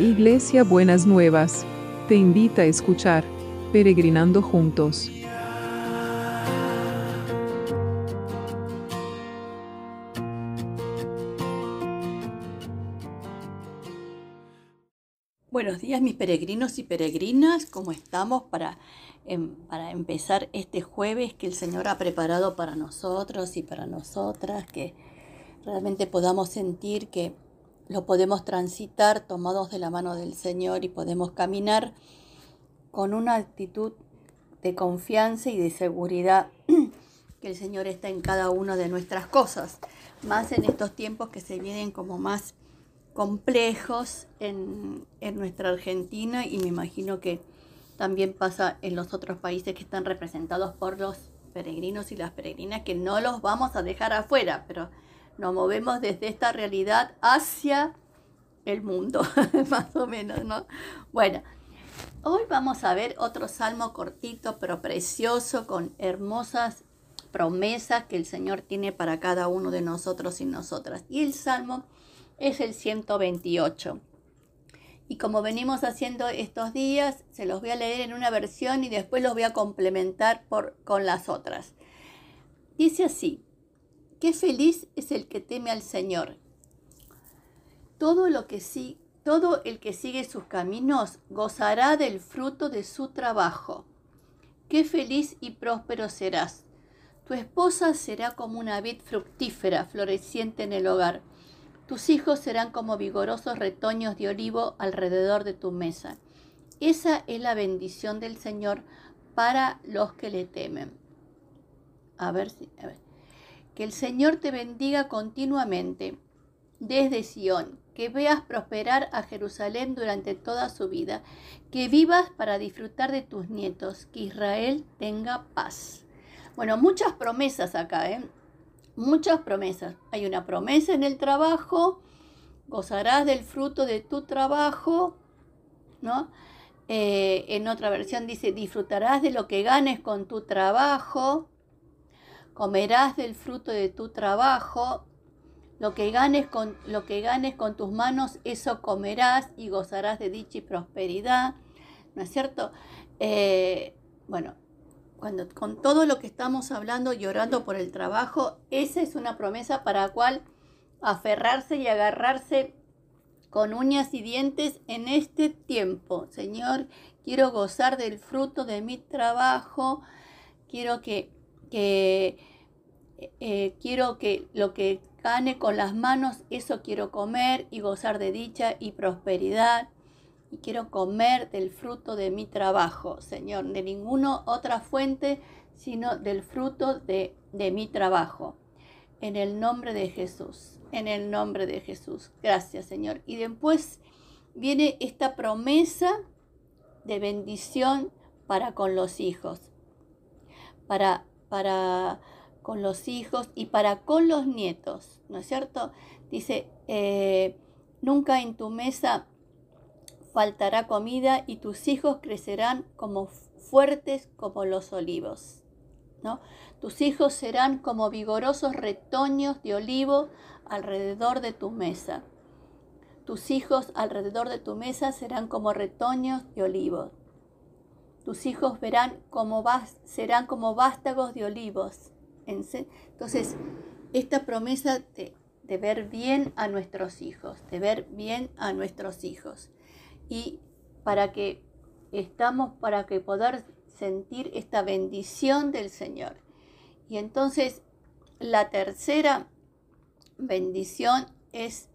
Iglesia Buenas Nuevas, te invita a escuchar Peregrinando Juntos. Buenos días mis peregrinos y peregrinas, ¿cómo estamos para, em, para empezar este jueves que el Señor ha preparado para nosotros y para nosotras? Que realmente podamos sentir que lo podemos transitar tomados de la mano del Señor y podemos caminar con una actitud de confianza y de seguridad que el Señor está en cada una de nuestras cosas, más en estos tiempos que se vienen como más complejos en, en nuestra Argentina y me imagino que también pasa en los otros países que están representados por los peregrinos y las peregrinas, que no los vamos a dejar afuera, pero nos movemos desde esta realidad hacia el mundo, más o menos, ¿no? Bueno, hoy vamos a ver otro salmo cortito pero precioso con hermosas promesas que el Señor tiene para cada uno de nosotros y nosotras. Y el salmo es el 128. Y como venimos haciendo estos días, se los voy a leer en una versión y después los voy a complementar por, con las otras. Dice así, Qué feliz es el que teme al Señor. Todo, lo que todo el que sigue sus caminos gozará del fruto de su trabajo. Qué feliz y próspero serás. Tu esposa será como una vid fructífera, floreciente en el hogar. Tus hijos serán como vigorosos retoños de olivo alrededor de tu mesa. Esa es la bendición del Señor para los que le temen. A ver si. Que el Señor te bendiga continuamente desde Sión, que veas prosperar a Jerusalén durante toda su vida, que vivas para disfrutar de tus nietos, que Israel tenga paz. Bueno, muchas promesas acá, ¿eh? Muchas promesas. Hay una promesa en el trabajo, gozarás del fruto de tu trabajo, ¿no? Eh, en otra versión dice, disfrutarás de lo que ganes con tu trabajo comerás del fruto de tu trabajo, lo que ganes con, lo que ganes con tus manos, eso comerás y gozarás de dicha y prosperidad, ¿no es cierto? Eh, bueno, cuando, con todo lo que estamos hablando y orando por el trabajo, esa es una promesa para la cual aferrarse y agarrarse con uñas y dientes en este tiempo. Señor, quiero gozar del fruto de mi trabajo, quiero que, que eh, quiero que lo que gane con las manos, eso quiero comer y gozar de dicha y prosperidad. Y quiero comer del fruto de mi trabajo, Señor, de ninguna otra fuente, sino del fruto de, de mi trabajo. En el nombre de Jesús, en el nombre de Jesús. Gracias, Señor. Y después viene esta promesa de bendición para con los hijos, para, para con los hijos y para con los nietos, ¿no es cierto? Dice, eh, nunca en tu mesa faltará comida y tus hijos crecerán como fuertes como los olivos, ¿no? Tus hijos serán como vigorosos retoños de olivo alrededor de tu mesa. Tus hijos alrededor de tu mesa serán como retoños de olivo. Tus hijos verán como serán como vástagos de olivos entonces, esta promesa de, ver bien a nuestros hijos, de ver bien a nuestros hijos. Y para que estamos, para que poder sentir esta bendición del Señor. Y entonces, la tercera bendición es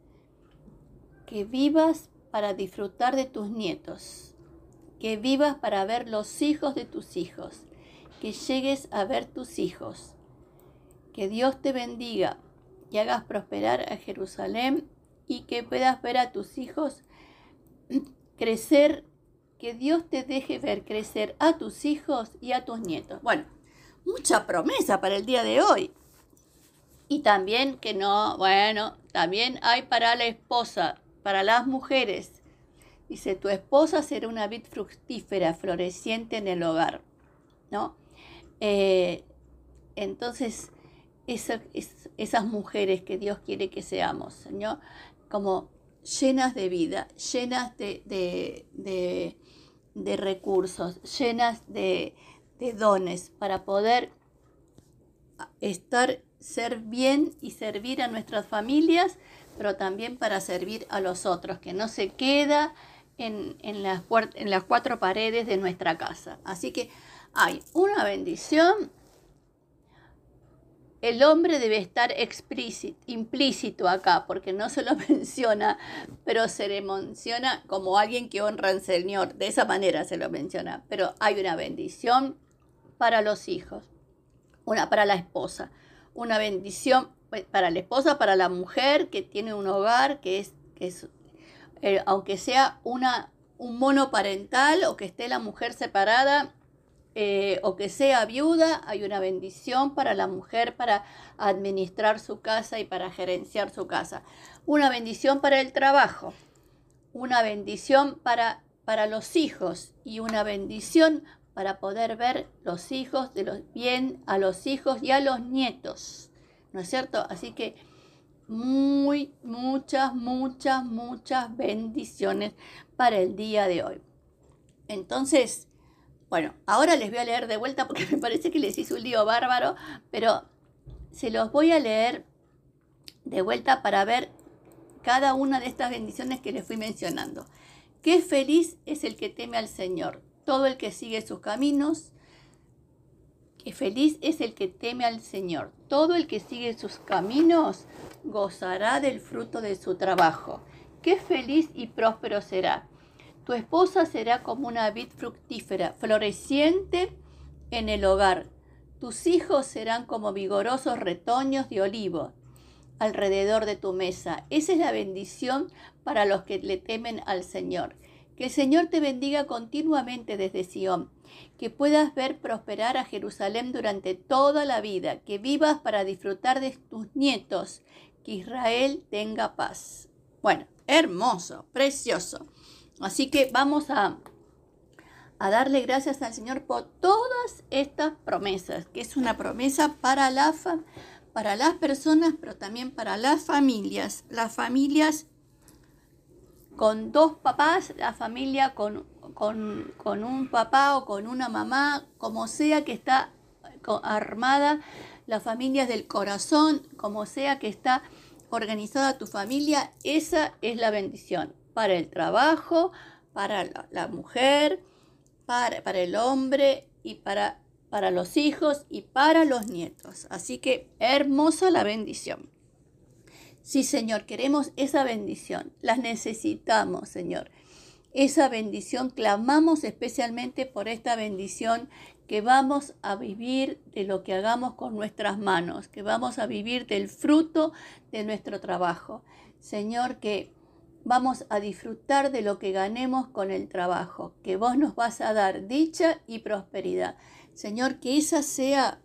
que vivas para disfrutar de tus nietos, que vivas para ver los hijos de tus hijos, que llegues a ver tus hijos, que Dios te bendiga y hagas prosperar a Jerusalén y que puedas ver a tus hijos crecer, que Dios te deje ver crecer a tus hijos y a tus nietos. Bueno, mucha promesa para el día de hoy. Y también que no, bueno, también hay para la esposa, para las mujeres. Dice, tu esposa será una vid fructífera, floreciente en el hogar. ¿No? Eh, entonces, esas mujeres que Dios quiere que seamos, Señor, como llenas de vida, llenas de, de, recursos, llenas de, de dones para poder estar, ser bien y servir a nuestras familias, pero también para servir a los otros, que no se queda en, las, en las cuatro paredes de nuestra casa. Así que hay una bendición el hombre debe estar explícito, implícito acá, porque no se lo menciona, pero se le menciona como alguien que honra al Señor. De esa manera se lo menciona. Pero hay una bendición para los hijos, una para la esposa, una bendición pues, para la esposa, para la mujer que tiene un hogar, que es, que es eh, aunque sea una, un monoparental o que esté la mujer separada, eh, o que sea viuda, hay una bendición para la mujer para administrar su casa y para gerenciar su casa. Una bendición para el trabajo, una bendición para, para los hijos y una bendición para poder ver los hijos de bien a los hijos y a los nietos. ¿No es cierto? Así que muy, muchas, muchas, muchas bendiciones para el día de hoy. Entonces, bueno, ahora les voy a leer de vuelta porque me parece que les hice un lío bárbaro, pero se los voy a leer de vuelta para ver cada una de estas bendiciones que les fui mencionando. Qué feliz es el que teme al Señor, todo el que sigue sus caminos. Qué feliz es el que teme al Señor, todo el que sigue sus caminos gozará del fruto de su trabajo. Qué feliz y próspero será tu esposa será como una vid fructífera, floreciente en el hogar. Tus hijos serán como vigorosos retoños de olivo alrededor de tu mesa. Esa es la bendición para los que le temen al Señor. Que el Señor te bendiga continuamente desde Sión, que puedas ver prosperar a Jerusalén durante toda la vida, que vivas para disfrutar de tus nietos, que Israel tenga paz. Bueno, hermoso, precioso. Así que vamos a, a darle gracias al Señor por todas estas promesas, que es una promesa para, la para las personas, pero también para las familias. Las familias con dos papás, la familia con, con, con, un papá o con una mamá, como sea que está armada, las familias del corazón, como sea que está organizada tu familia, esa es la bendición para el trabajo, para la, mujer, para, el hombre y para, para los hijos y para los nietos. Así que hermosa la bendición. Sí, Señor, queremos esa bendición. Las necesitamos, Señor. Esa bendición, clamamos especialmente por esta bendición que vamos a vivir de lo que hagamos con nuestras manos, que vamos a vivir del fruto de nuestro trabajo. Señor, que vamos a disfrutar de lo que ganemos con el trabajo, que vos nos vas a dar dicha y prosperidad. Señor, que esa sea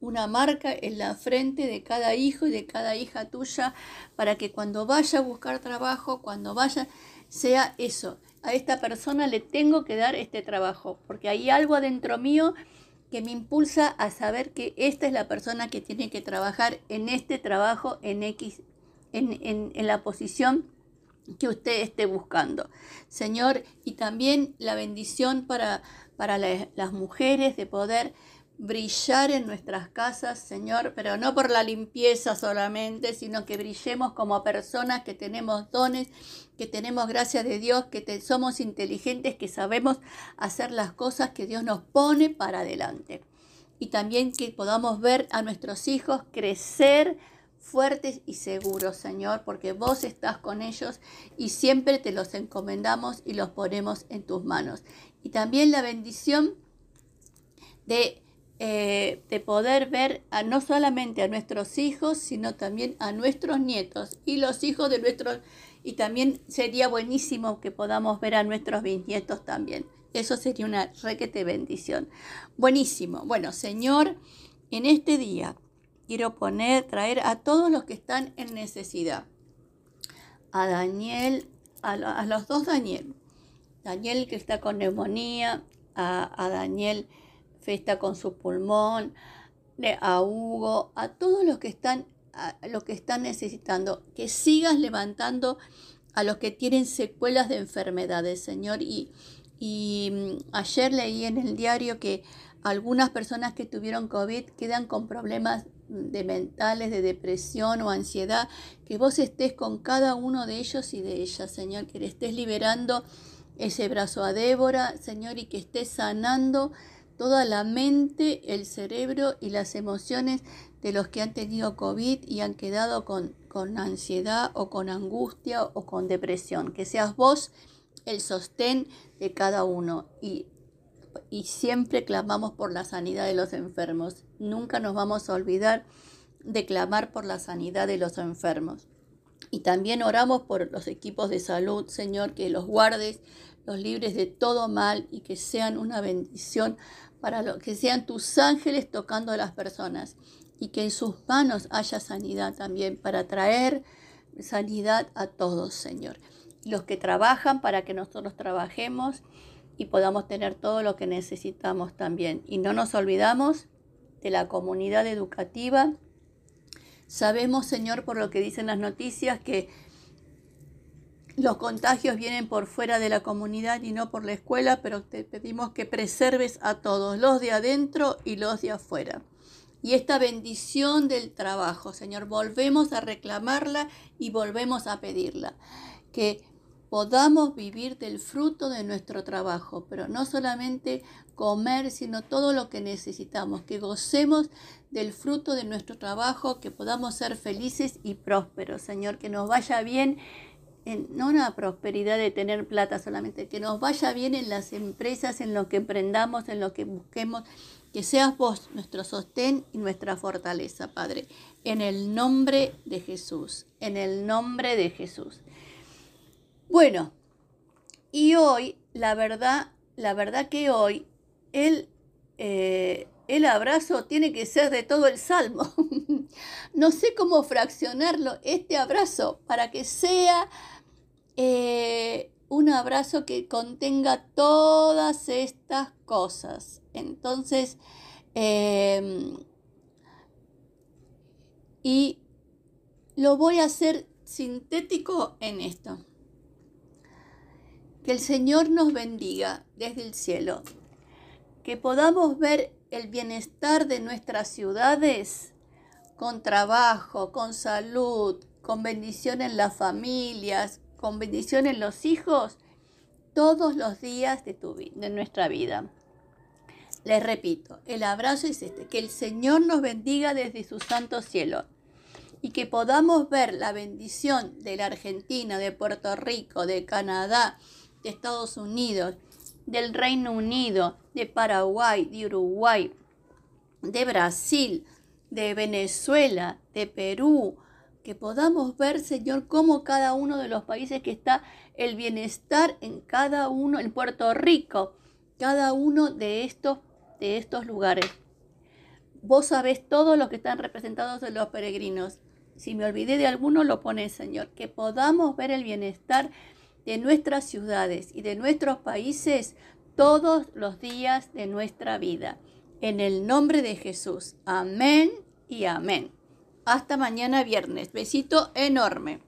una marca en la frente de cada hijo y de cada hija tuya, para que cuando vaya a buscar trabajo, cuando vaya, sea eso. A esta persona le tengo que dar este trabajo, porque hay algo adentro mío que me impulsa a saber que esta es la persona que tiene que trabajar en este trabajo en X, en, en, la posición que usted esté buscando. Señor, y también la bendición para, para las mujeres de poder brillar en nuestras casas, Señor, pero no por la limpieza solamente, sino que brillemos como personas que tenemos dones, que tenemos gracia de Dios, que somos inteligentes, que sabemos hacer las cosas que Dios nos pone para adelante. Y también que podamos ver a nuestros hijos crecer fuertes y seguros, Señor, porque vos estás con ellos y siempre te los encomendamos y los ponemos en tus manos. Y también la bendición de, eh, de poder ver a, no solamente a nuestros hijos, sino también a nuestros nietos y los hijos de nuestros... Y también sería buenísimo que podamos ver a nuestros bisnietos también. Eso sería una requete bendición. Buenísimo. Bueno, Señor, en este día quiero poner, traer a todos los que están en necesidad. A Daniel, a, los dos Daniel. Daniel que está con neumonía, a, Daniel está con su pulmón, a Hugo, a todos los que están, a, los que están necesitando, que sigas levantando a los que tienen secuelas de enfermedades, Señor. Y, y mm, ayer leí en el diario que algunas personas que tuvieron COVID quedan con problemas de mentales, de depresión o ansiedad, que vos estés con cada uno de ellos y de ellas, Señor, que le estés liberando ese brazo a Débora, Señor, y que estés sanando toda la mente, el cerebro y las emociones de los que han tenido COVID y han quedado con, con ansiedad o con angustia o con depresión. Que seas vos el sostén de cada uno y, y siempre clamamos por la sanidad de los enfermos. Nunca nos vamos a olvidar de clamar por la sanidad de los enfermos. Y también oramos por los equipos de salud, Señor, que los guardes, los libres de todo mal y que sean una bendición para lo que sean tus ángeles tocando a las personas y que en sus manos haya sanidad también para traer sanidad a todos, Señor. Los que trabajan para que nosotros trabajemos y podamos tener todo lo que necesitamos también. Y no nos olvidamos de la comunidad educativa. Sabemos, Señor, por lo que dicen las noticias, que los contagios vienen por fuera de la comunidad y no por la escuela, pero te pedimos que preserves a todos, los de adentro y los de afuera. Y esta bendición del trabajo, Señor, volvemos a reclamarla y volvemos a pedirla. Que podamos vivir del fruto de nuestro trabajo, pero no solamente comer, sino todo lo que necesitamos, que gocemos del fruto de nuestro trabajo, que podamos ser felices y prósperos, Señor, que nos vaya bien no una prosperidad de tener plata solamente, que nos vaya bien en las empresas, en lo que emprendamos, en lo que busquemos, que seas vos nuestro sostén y nuestra fortaleza, Padre, en el nombre de Jesús, en el nombre de Jesús. Bueno, y hoy, la verdad, la verdad que hoy el, eh, el abrazo tiene que ser de todo el salmo. no sé cómo fraccionarlo, este abrazo, para que sea eh, un abrazo que contenga todas estas cosas. Entonces, em, y lo voy a hacer sintético en esto. Que el Señor nos bendiga desde el cielo. Que podamos ver el bienestar de nuestras ciudades con trabajo, con salud, con bendición en las familias, con bendición en los hijos todos los días de, nuestra vida. Les repito, el abrazo es este, que el Señor nos bendiga desde su santo cielo y que podamos ver la bendición de la Argentina, de Puerto Rico, de Canadá, de Estados Unidos, del Reino Unido, de Paraguay, de Uruguay, de Brasil, de Venezuela, de Perú, que podamos ver, Señor, cómo cada uno de los países que está el bienestar en cada uno, en Puerto Rico, cada uno de estos, de estos lugares. Vos sabés todo lo que están representados en los peregrinos. Si me olvidé de alguno, lo pone, Señor. Que podamos ver el bienestar de nuestras ciudades y de nuestros países todos los días de nuestra vida. En el nombre de Jesús. Amén y amén. Hasta mañana viernes. Besito enorme.